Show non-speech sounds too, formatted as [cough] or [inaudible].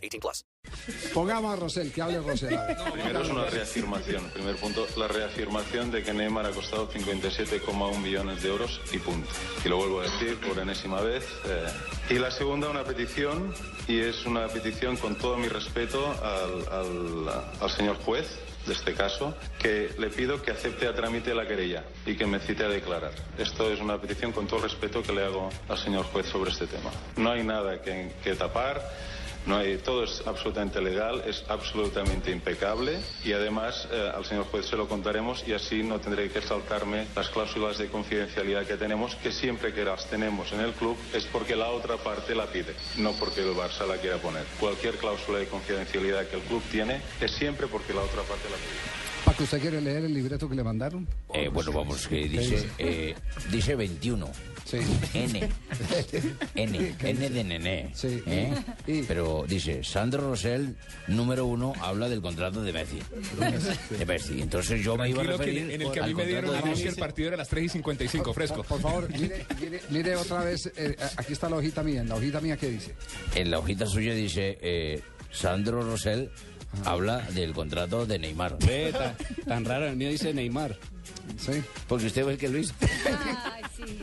18 plus. Pongamos a Rosel, que hable Rosel. Primero es una reafirmación. Primer punto, la reafirmación de que Neymar ha costado 57,1 millones de euros y punto. Y lo vuelvo a decir por enésima vez. eh. Y la segunda, una petición, y es una petición con todo mi respeto al, al- al señor juez de este caso, que le pido que acepte a trámite la querella y que me cite a declarar. Esto es una petición con todo el respeto que le hago al señor juez sobre este tema. No hay nada que, que tapar. No hay, todo es absolutamente legal, es absolutamente impecable y además eh, al señor juez se lo contaremos y así no tendré que saltarme las cláusulas de confidencialidad que tenemos, que siempre que las tenemos en el club es porque la otra parte la pide, no porque el Barça la quiera poner. Cualquier cláusula de confidencialidad que el club tiene es siempre porque la otra parte la pide. ¿Usted quiere leer el libreto que le mandaron? Eh, bueno, vamos, que dice, eh, dice 21. Sí. N. [laughs] N. N de nené. Sí. ¿eh? Y- Pero dice, Sandro Rosell, número uno, habla del contrato de Messi. De Messi. Entonces yo me iba a Tranquilo, que referir en el que a mí al me dieron contrato de el partido era a las 3 y 55, fresco. Por favor, mire, mire, mire otra vez. eh, aquí está la hojita mía. En la hojita mía, ¿qué dice? En la hojita suya dice, eh, Sandro Rosell habla del contrato de Neymar. Ve, tan, raro, el mío dice Neymar. Sí. Porque usted fue el que lo hizo. Sí.